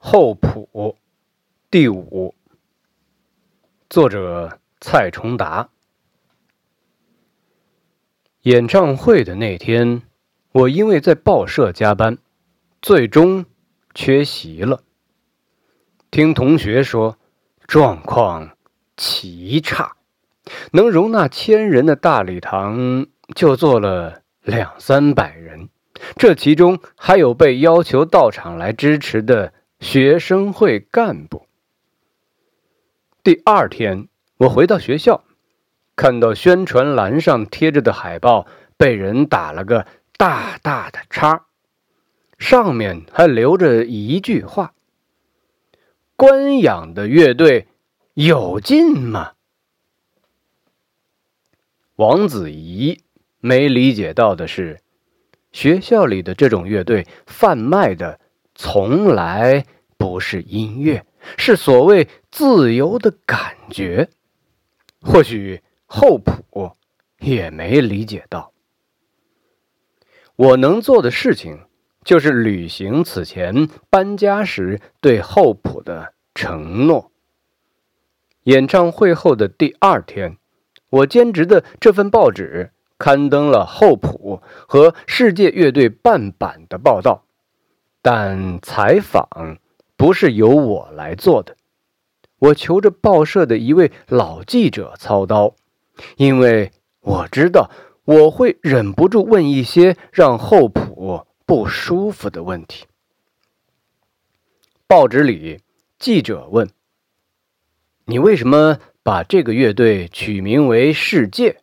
后谱第五，作者蔡崇达。演唱会的那天，我因为在报社加班，最终缺席了。听同学说，状况奇差，能容纳千人的大礼堂就坐了两三百人，这其中还有被要求到场来支持的。学生会干部。第二天，我回到学校，看到宣传栏上贴着的海报被人打了个大大的叉，上面还留着一句话：“官养的乐队有劲吗？”王子怡没理解到的是，学校里的这种乐队贩卖的。从来不是音乐，是所谓自由的感觉。或许后谱也没理解到。我能做的事情，就是履行此前搬家时对后谱的承诺。演唱会后的第二天，我兼职的这份报纸刊登了后谱和世界乐队半版的报道。但采访不是由我来做的，我求着报社的一位老记者操刀，因为我知道我会忍不住问一些让后普不舒服的问题。报纸里，记者问：“你为什么把这个乐队取名为世界？”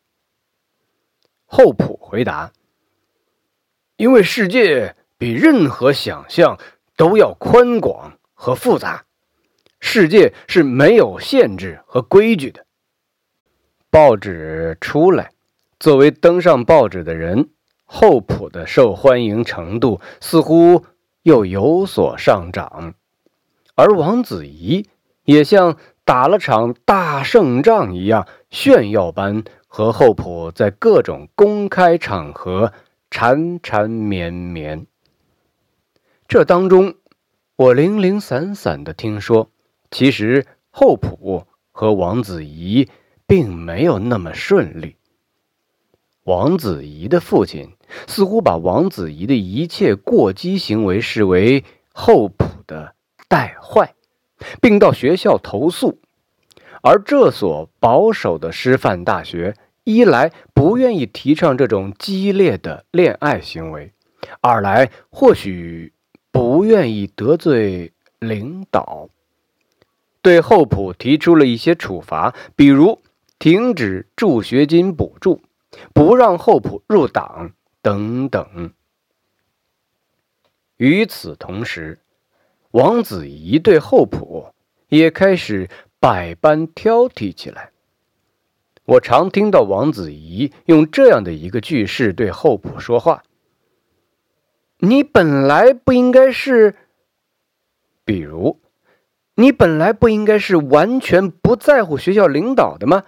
后普回答：“因为世界。”比任何想象都要宽广和复杂，世界是没有限制和规矩的。报纸出来，作为登上报纸的人，厚朴的受欢迎程度似乎又有所上涨，而王子怡也像打了场大胜仗一样，炫耀般和厚朴在各种公开场合缠缠绵绵。这当中，我零零散散的听说，其实后朴和王子怡并没有那么顺利。王子怡的父亲似乎把王子怡的一切过激行为视为后朴的带坏，并到学校投诉。而这所保守的师范大学，一来不愿意提倡这种激烈的恋爱行为，二来或许。不愿意得罪领导，对厚朴提出了一些处罚，比如停止助学金补助、不让厚朴入党等等。与此同时，王子怡对厚朴也开始百般挑剔起来。我常听到王子怡用这样的一个句式对厚朴说话。你本来不应该是，比如，你本来不应该是完全不在乎学校领导的吗？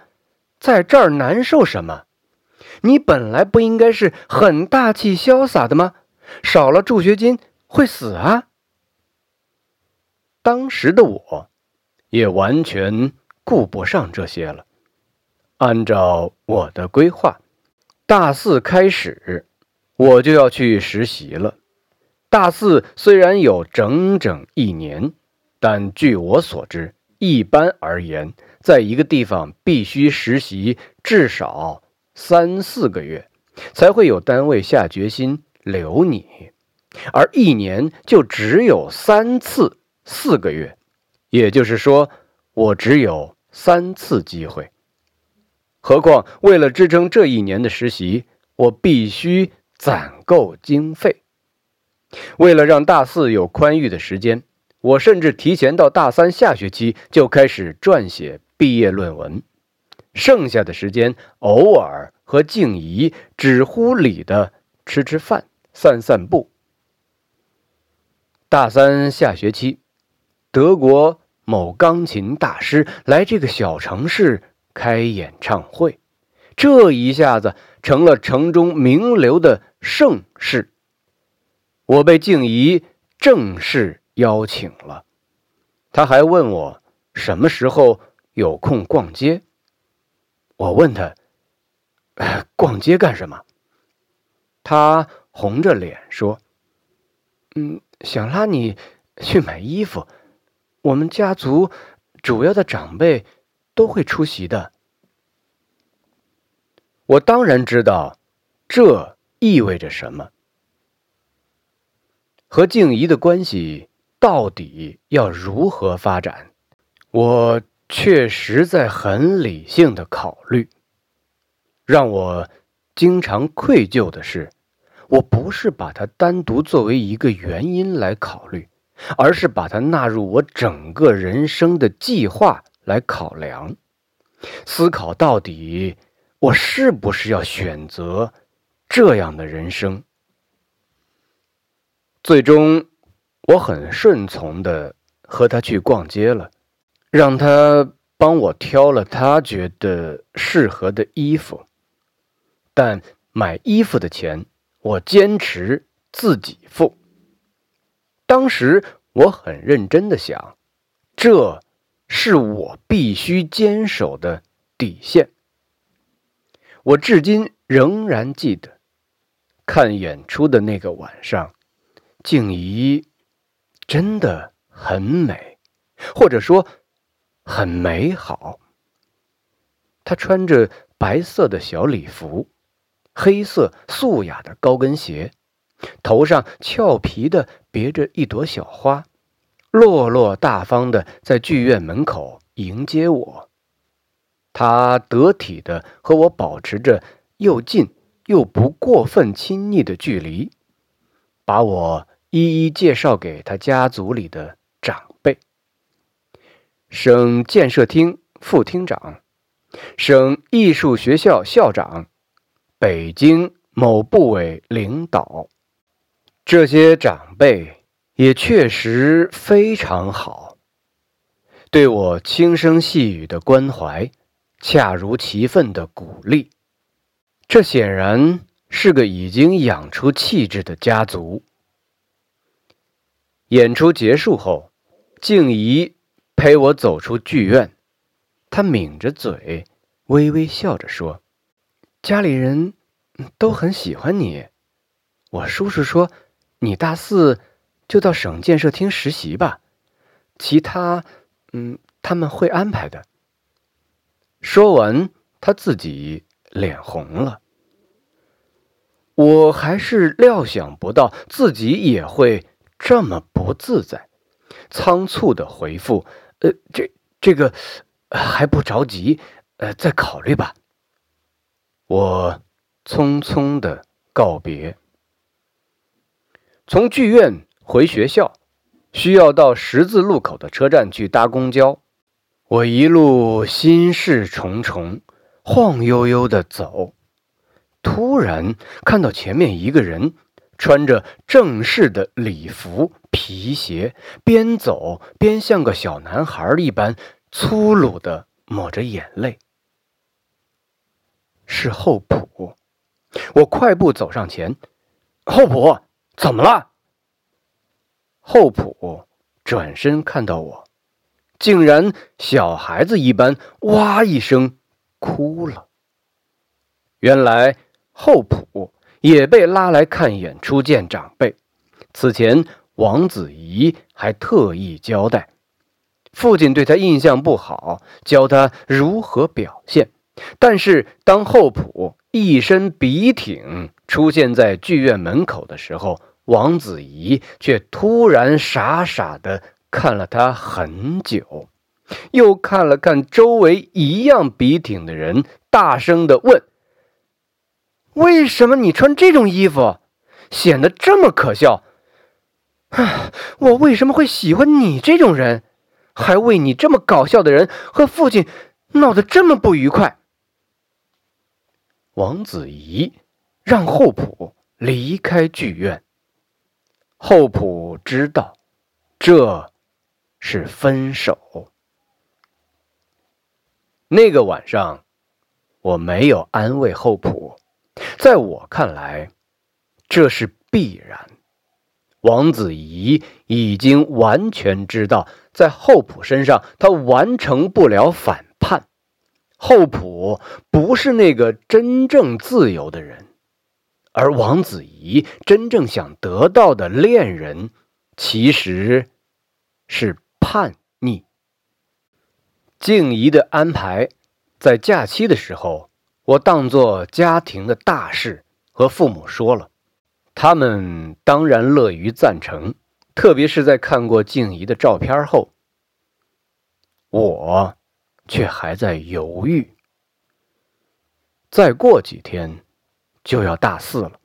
在这儿难受什么？你本来不应该是很大气潇洒的吗？少了助学金会死啊！当时的我，也完全顾不上这些了。按照我的规划，大四开始。我就要去实习了。大四虽然有整整一年，但据我所知，一般而言，在一个地方必须实习至少三四个月，才会有单位下决心留你。而一年就只有三次四个月，也就是说，我只有三次机会。何况为了支撑这一年的实习，我必须。攒够经费，为了让大四有宽裕的时间，我甚至提前到大三下学期就开始撰写毕业论文。剩下的时间，偶尔和静怡只乎理的吃吃饭、散散步。大三下学期，德国某钢琴大师来这个小城市开演唱会，这一下子成了城中名流的。盛世，我被静怡正式邀请了。他还问我什么时候有空逛街。我问他：“逛街干什么？”他红着脸说：“嗯，想拉你去买衣服。我们家族主要的长辈都会出席的。”我当然知道这意味着什么。和静怡的关系到底要如何发展？我确实在很理性的考虑。让我经常愧疚的是。我不是把它单独作为一个原因来考虑，而是把它纳入我整个人生的计划来考量，思考到底我是不是要选择这样的人生。最终，我很顺从的和他去逛街了，让他帮我挑了他觉得适合的衣服，但买衣服的钱。我坚持自己付。当时我很认真的想，这是我必须坚守的底线。我至今仍然记得，看演出的那个晚上，静怡真的很美，或者说很美好。她穿着白色的小礼服。黑色素雅的高跟鞋，头上俏皮的别着一朵小花，落落大方的在剧院门口迎接我。他得体的和我保持着又近又不过分亲昵的距离，把我一一介绍给他家族里的长辈：省建设厅副厅长，省艺术学校校长。北京某部委领导，这些长辈也确实非常好，对我轻声细语的关怀，恰如其分的鼓励。这显然是个已经养出气质的家族。演出结束后，静怡陪我走出剧院，她抿着嘴，微微笑着说。家里人都很喜欢你。我叔叔说，你大四就到省建设厅实习吧，其他，嗯，他们会安排的。说完，他自己脸红了。我还是料想不到自己也会这么不自在，仓促的回复：“呃，这这个还不着急，呃，再考虑吧。”我匆匆的告别，从剧院回学校，需要到十字路口的车站去搭公交。我一路心事重重，晃悠悠的走，突然看到前面一个人穿着正式的礼服、皮鞋，边走边像个小男孩一般粗鲁的抹着眼泪。是厚朴，我快步走上前。厚朴，怎么了？厚朴转身看到我，竟然小孩子一般，哇一声哭了。原来厚朴也被拉来看演出见长辈。此前王子怡还特意交代，父亲对他印象不好，教他如何表现。但是，当厚朴一身笔挺出现在剧院门口的时候，王子怡却突然傻傻的看了他很久，又看了看周围一样笔挺的人，大声的问：“为什么你穿这种衣服，显得这么可笑？啊，我为什么会喜欢你这种人，还为你这么搞笑的人和父亲闹得这么不愉快？”王子怡让厚朴离开剧院。厚朴知道，这是分手。那个晚上，我没有安慰厚朴，在我看来，这是必然。王子仪已经完全知道，在厚朴身上他完成不了反叛。厚朴不是那个真正自由的人，而王子仪真正想得到的恋人，其实是叛逆。静怡的安排，在假期的时候，我当做家庭的大事和父母说了。他们当然乐于赞成，特别是在看过静怡的照片后，我却还在犹豫。再过几天就要大四了，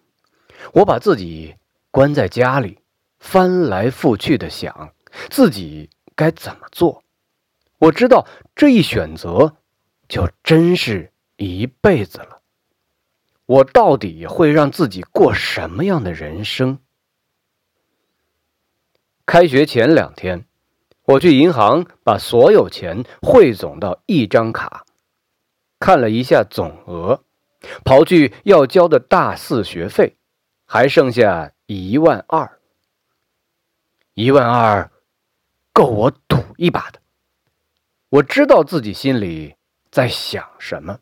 我把自己关在家里，翻来覆去的想自己该怎么做。我知道这一选择就真是一辈子了。我到底会让自己过什么样的人生？开学前两天，我去银行把所有钱汇总到一张卡，看了一下总额，刨去要交的大四学费，还剩下一万二。一万二，够我赌一把的。我知道自己心里在想什么。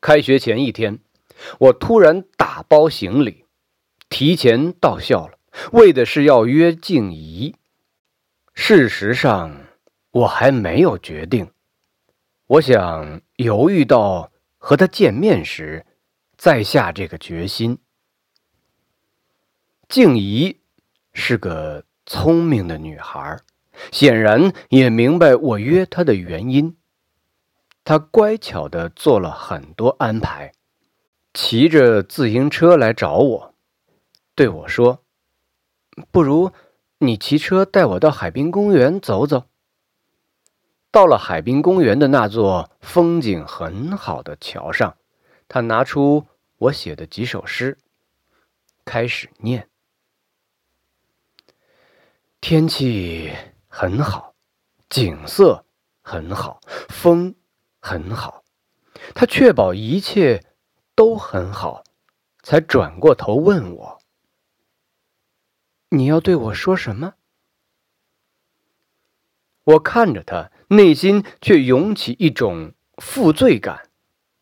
开学前一天，我突然打包行李，提前到校了，为的是要约静怡。事实上，我还没有决定，我想犹豫到和他见面时，再下这个决心。静怡是个聪明的女孩，显然也明白我约她的原因。他乖巧的做了很多安排，骑着自行车来找我，对我说：“不如你骑车带我到海滨公园走走。”到了海滨公园的那座风景很好的桥上，他拿出我写的几首诗，开始念：“天气很好，景色很好，风。”很好，他确保一切都很好，才转过头问我：“你要对我说什么？”我看着他，内心却涌起一种负罪感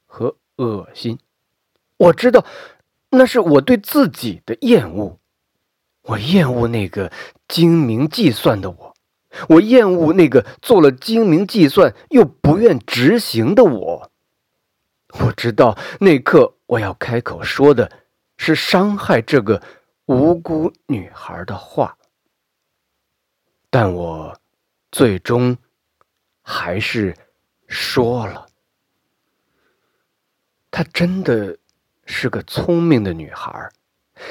和恶心。我知道，那是我对自己的厌恶。我厌恶那个精明计算的我。我厌恶那个做了精明计算又不愿执行的我。我知道那刻我要开口说的是伤害这个无辜女孩的话，但我最终还是说了。她真的是个聪明的女孩，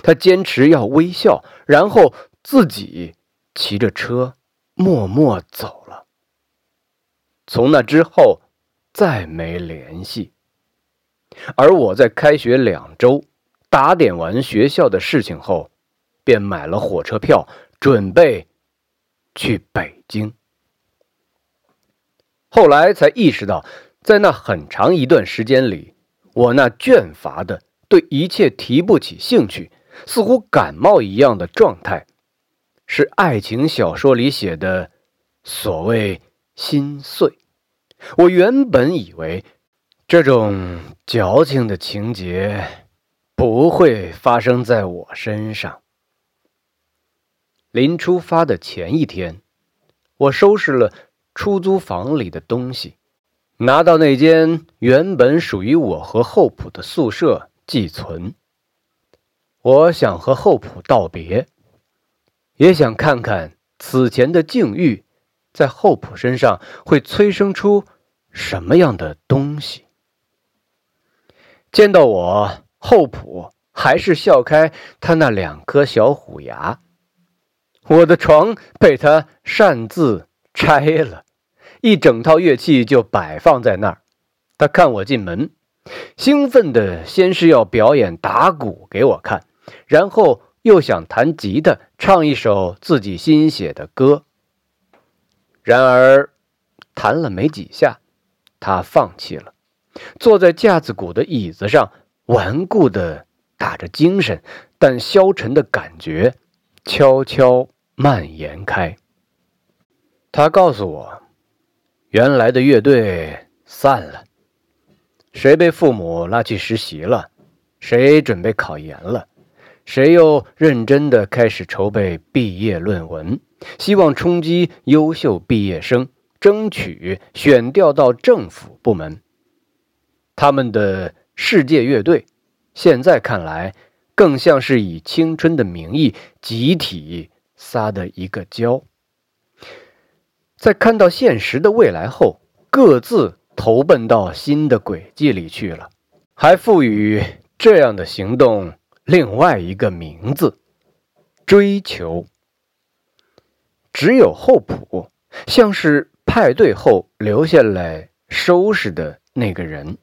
她坚持要微笑，然后自己骑着车。默默走了。从那之后，再没联系。而我在开学两周打点完学校的事情后，便买了火车票，准备去北京。后来才意识到，在那很长一段时间里，我那倦乏的、对一切提不起兴趣、似乎感冒一样的状态。是爱情小说里写的所谓心碎。我原本以为这种矫情的情节不会发生在我身上。临出发的前一天，我收拾了出租房里的东西，拿到那间原本属于我和厚朴的宿舍寄存。我想和厚朴道别。也想看看此前的境遇，在厚朴身上会催生出什么样的东西。见到我，厚朴还是笑开他那两颗小虎牙。我的床被他擅自拆了，一整套乐器就摆放在那儿。他看我进门，兴奋的先是要表演打鼓给我看，然后。又想弹吉他，唱一首自己新写的歌。然而，弹了没几下，他放弃了，坐在架子鼓的椅子上，顽固的打着精神但消沉的感觉悄悄蔓延开。他告诉我，原来的乐队散了，谁被父母拉去实习了，谁准备考研了，谁又认真的开始筹备毕业论文，希望冲击优秀毕业生，争取选调到政府部门。他们的世界乐队，现在看来，更像是以青春的名义集体撒的一个娇。在看到现实的未来后，各自投奔到新的轨迹里去了，还赋予这样的行动另外一个名字——追求。只有厚朴，像是派对后留下来收拾的那个人。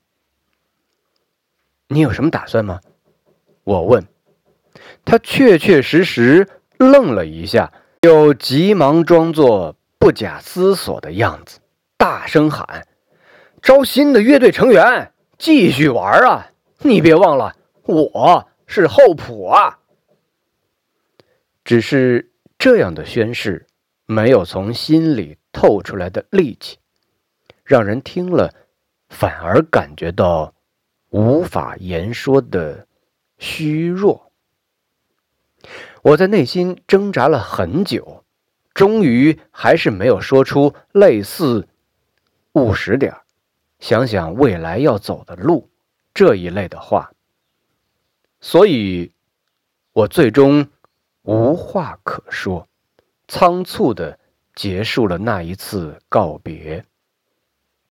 你有什么打算吗？我问。他确确实实愣了一下，又急忙装作不假思索的样子，大声喊：“招新的乐队成员，继续玩啊！你别忘了，我是厚朴啊！”只是这样的宣誓，没有从心里透出来的力气，让人听了反而感觉到。无法言说的虚弱，我在内心挣扎了很久，终于还是没有说出类似“务实点想想未来要走的路”这一类的话，所以，我最终无话可说，仓促的结束了那一次告别。